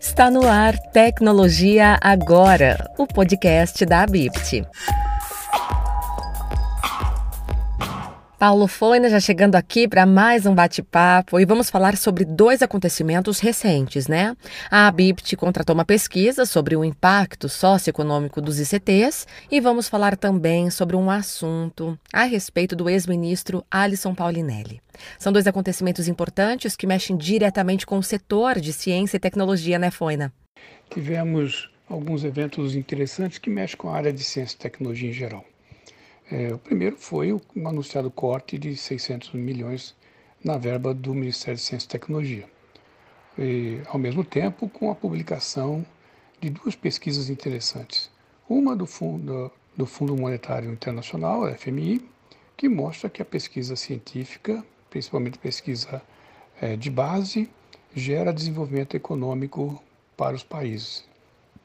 Está no ar Tecnologia Agora, o podcast da Abipt. Paulo Foina já chegando aqui para mais um bate-papo e vamos falar sobre dois acontecimentos recentes, né? A Abipt contratou uma pesquisa sobre o impacto socioeconômico dos ICTs e vamos falar também sobre um assunto a respeito do ex-ministro Alisson Paulinelli. São dois acontecimentos importantes que mexem diretamente com o setor de ciência e tecnologia, né, Foina? Tivemos alguns eventos interessantes que mexem com a área de ciência e tecnologia em geral. É, o primeiro foi o anunciado corte de 600 milhões na verba do Ministério de Ciência e Tecnologia. E, ao mesmo tempo, com a publicação de duas pesquisas interessantes. Uma do Fundo, do Fundo Monetário Internacional, FMI, que mostra que a pesquisa científica, principalmente pesquisa é, de base, gera desenvolvimento econômico para os países.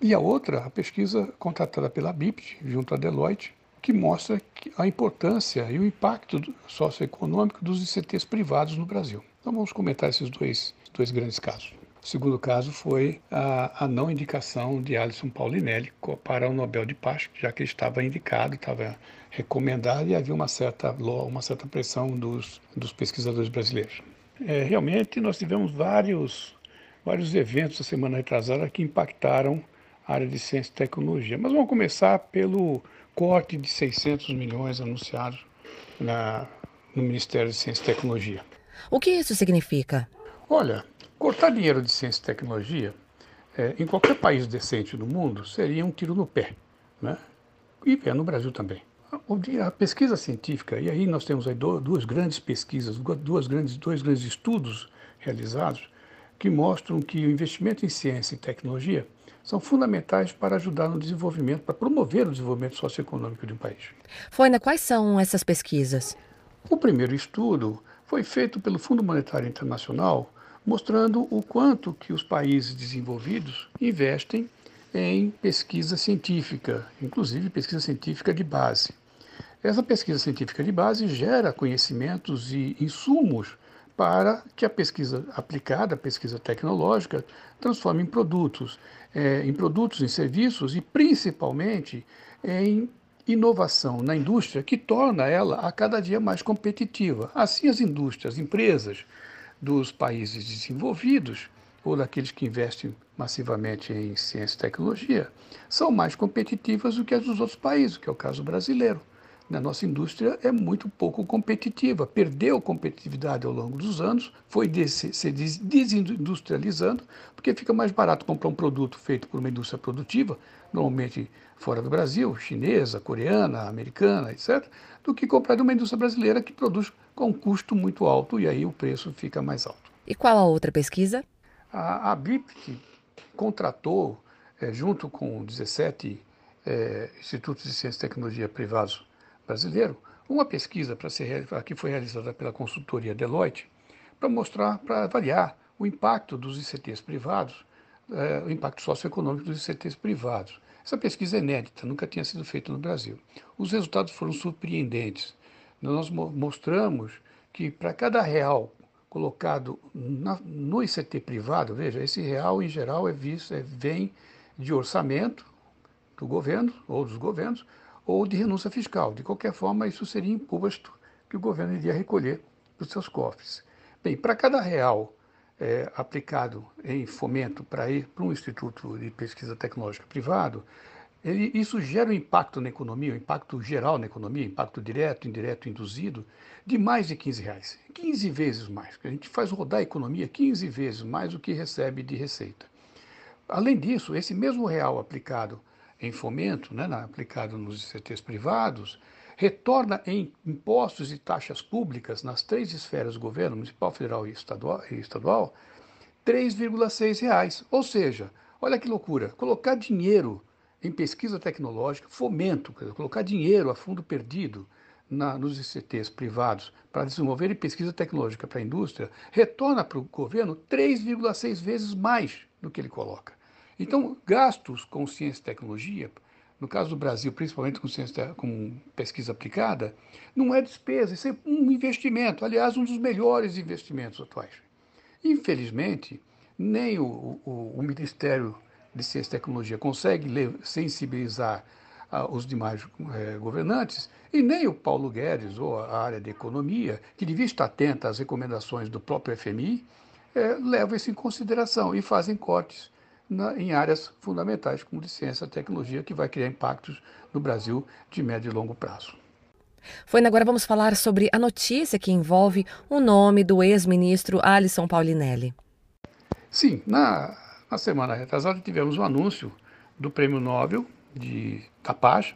E a outra, a pesquisa contratada pela BIPT, junto à Deloitte, que mostra a importância e o impacto socioeconômico dos ICTs privados no Brasil. Então vamos comentar esses dois, dois grandes casos. O segundo caso foi a, a, não indicação de Alisson Paulinelli para o Nobel de Paz, já que ele estava indicado, estava recomendado e havia uma certa, uma certa pressão dos, dos pesquisadores brasileiros. É, realmente, nós tivemos vários, vários eventos a semana retrasada que impactaram área de ciência e tecnologia. Mas vamos começar pelo corte de 600 milhões anunciados na, no Ministério de Ciência e Tecnologia. O que isso significa? Olha, cortar dinheiro de ciência e tecnologia é, em qualquer país decente do mundo seria um tiro no pé, né? E é no Brasil também. A pesquisa científica, e aí nós temos aí duas grandes pesquisas, duas grandes, dois grandes estudos realizados que mostram que o investimento em ciência e tecnologia são fundamentais para ajudar no desenvolvimento, para promover o desenvolvimento socioeconômico de um país. Foina, quais são essas pesquisas? O primeiro estudo foi feito pelo Fundo Monetário Internacional, mostrando o quanto que os países desenvolvidos investem em pesquisa científica, inclusive pesquisa científica de base. Essa pesquisa científica de base gera conhecimentos e insumos para que a pesquisa aplicada, a pesquisa tecnológica, transforme em produtos, é, em produtos, em serviços e principalmente em inovação na indústria que torna ela a cada dia mais competitiva. Assim, as indústrias, empresas dos países desenvolvidos ou daqueles que investem massivamente em ciência e tecnologia são mais competitivas do que as dos outros países, que é o caso brasileiro. A nossa indústria é muito pouco competitiva, perdeu competitividade ao longo dos anos, foi se desindustrializando, porque fica mais barato comprar um produto feito por uma indústria produtiva, normalmente fora do Brasil, chinesa, coreana, americana, etc., do que comprar de uma indústria brasileira que produz com um custo muito alto e aí o preço fica mais alto. E qual a outra pesquisa? A, a BIPT contratou, é, junto com 17 é, institutos de ciência e tecnologia privados brasileiro, uma pesquisa para ser que foi realizada pela consultoria Deloitte para mostrar, para avaliar o impacto dos ICTs privados, eh, o impacto socioeconômico dos ICTs privados. Essa pesquisa é inédita, nunca tinha sido feita no Brasil. Os resultados foram surpreendentes. Nós mostramos que para cada real colocado na, no ICT privado, veja, esse real em geral é visto, é, vem de orçamento do governo ou dos governos, ou de renúncia fiscal. De qualquer forma, isso seria imposto que o governo iria recolher dos seus cofres. Bem, para cada real é, aplicado em fomento para ir para um instituto de pesquisa tecnológica privado, ele, isso gera um impacto na economia, um impacto geral na economia, impacto direto, indireto, induzido, de mais de 15 reais. 15 vezes mais. A gente faz rodar a economia 15 vezes mais do que recebe de receita. Além disso, esse mesmo real aplicado em fomento, né, aplicado nos ICTs privados, retorna em impostos e taxas públicas nas três esferas do governo, municipal, federal e estadual, estadual 3,6 reais. Ou seja, olha que loucura, colocar dinheiro em pesquisa tecnológica, fomento, colocar dinheiro a fundo perdido na, nos ICTs privados para desenvolver pesquisa tecnológica para a indústria, retorna para o governo 3,6 vezes mais do que ele coloca. Então, gastos com ciência e tecnologia, no caso do Brasil, principalmente com, ciência, com pesquisa aplicada, não é despesa, isso é um investimento, aliás, um dos melhores investimentos atuais. Infelizmente, nem o, o, o Ministério de Ciência e Tecnologia consegue sensibilizar ah, os demais eh, governantes, e nem o Paulo Guedes ou a área de economia, que devia estar atenta às recomendações do próprio FMI, eh, levam isso em consideração e fazem cortes na, em áreas fundamentais, como de ciência e tecnologia, que vai criar impactos no Brasil de médio e longo prazo. Foi agora vamos falar sobre a notícia que envolve o nome do ex-ministro Alisson Paulinelli. Sim, na, na semana retrasada tivemos um anúncio do Prêmio Nobel de da Paz,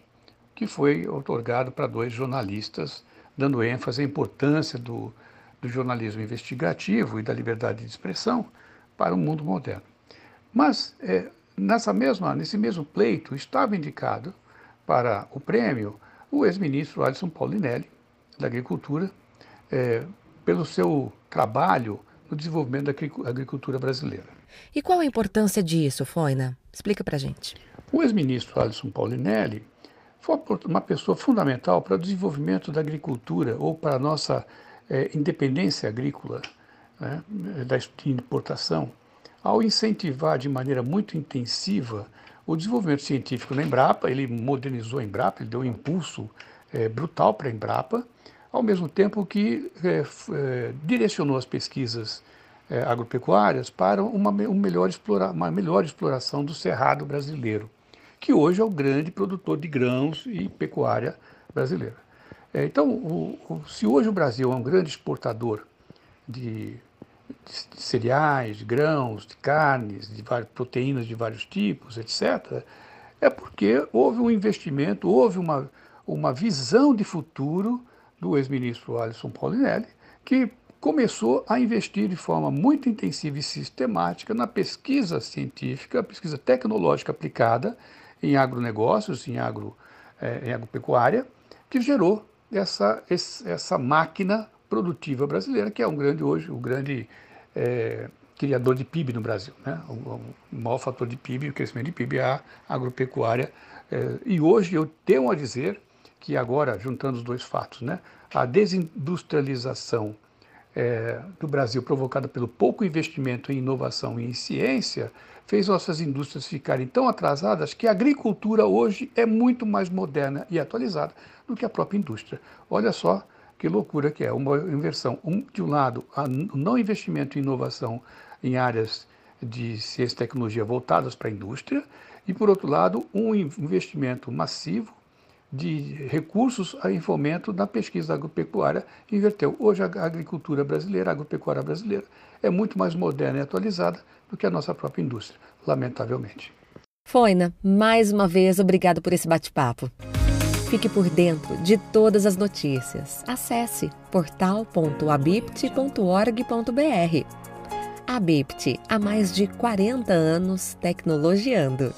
que foi otorgado para dois jornalistas, dando ênfase à importância do, do jornalismo investigativo e da liberdade de expressão para o mundo moderno. Mas é, nessa mesma, nesse mesmo pleito estava indicado para o prêmio o ex-ministro Alisson Paulinelli, da Agricultura, é, pelo seu trabalho no desenvolvimento da agricultura brasileira. E qual a importância disso, Foina? Explica para gente. O ex-ministro Alisson Paulinelli foi uma pessoa fundamental para o desenvolvimento da agricultura ou para a nossa é, independência agrícola, né, da importação, ao incentivar de maneira muito intensiva o desenvolvimento científico na Embrapa, ele modernizou a Embrapa, ele deu um impulso é, brutal para a Embrapa, ao mesmo tempo que é, é, direcionou as pesquisas agropecuárias para uma, um melhor explora, uma melhor exploração do cerrado brasileiro que hoje é o grande produtor de grãos e pecuária brasileira. Então, o, o, se hoje o Brasil é um grande exportador de, de, cereais, de grãos, de carnes, de proteínas de vários tipos, etc., é porque houve um investimento, houve uma, uma visão de futuro do ex-ministro Alisson Paulinelli, que começou a investir de forma muito intensiva e sistemática na pesquisa científica, pesquisa tecnológica aplicada, em agronegócios, em, agro, é, em agropecuária, que gerou essa, essa máquina produtiva brasileira, que é um grande hoje, o grande é, criador de PIB no Brasil. Né? O, o, maior fator de PIB, o crescimento de PIB é a agropecuária. É, e hoje eu tenho a dizer que agora, juntando os dois fatos, né, a desindustrialização é, do Brasil provocada pelo pouco investimento em inovação e em ciência fez nossas indústrias ficarem tão atrasadas que a agricultura hoje é muito mais moderna e atualizada do que a própria indústria. Olha só que loucura que é, uma inversão. Um, de um lado, o não investimento em inovação em áreas de ciência e tecnologia voltadas para a indústria, e, por outro lado, um investimento massivo de recursos em fomento da pesquisa agropecuária inverteu. Hoje a agricultura brasileira, a agropecuária brasileira, é muito mais moderna e atualizada do que a nossa própria indústria, lamentavelmente. Foina, mais uma vez, obrigado por esse bate-papo. Fique por dentro de todas as notícias. Acesse portal.abipt.org.br. A Bipt, há mais de 40 anos tecnologiando.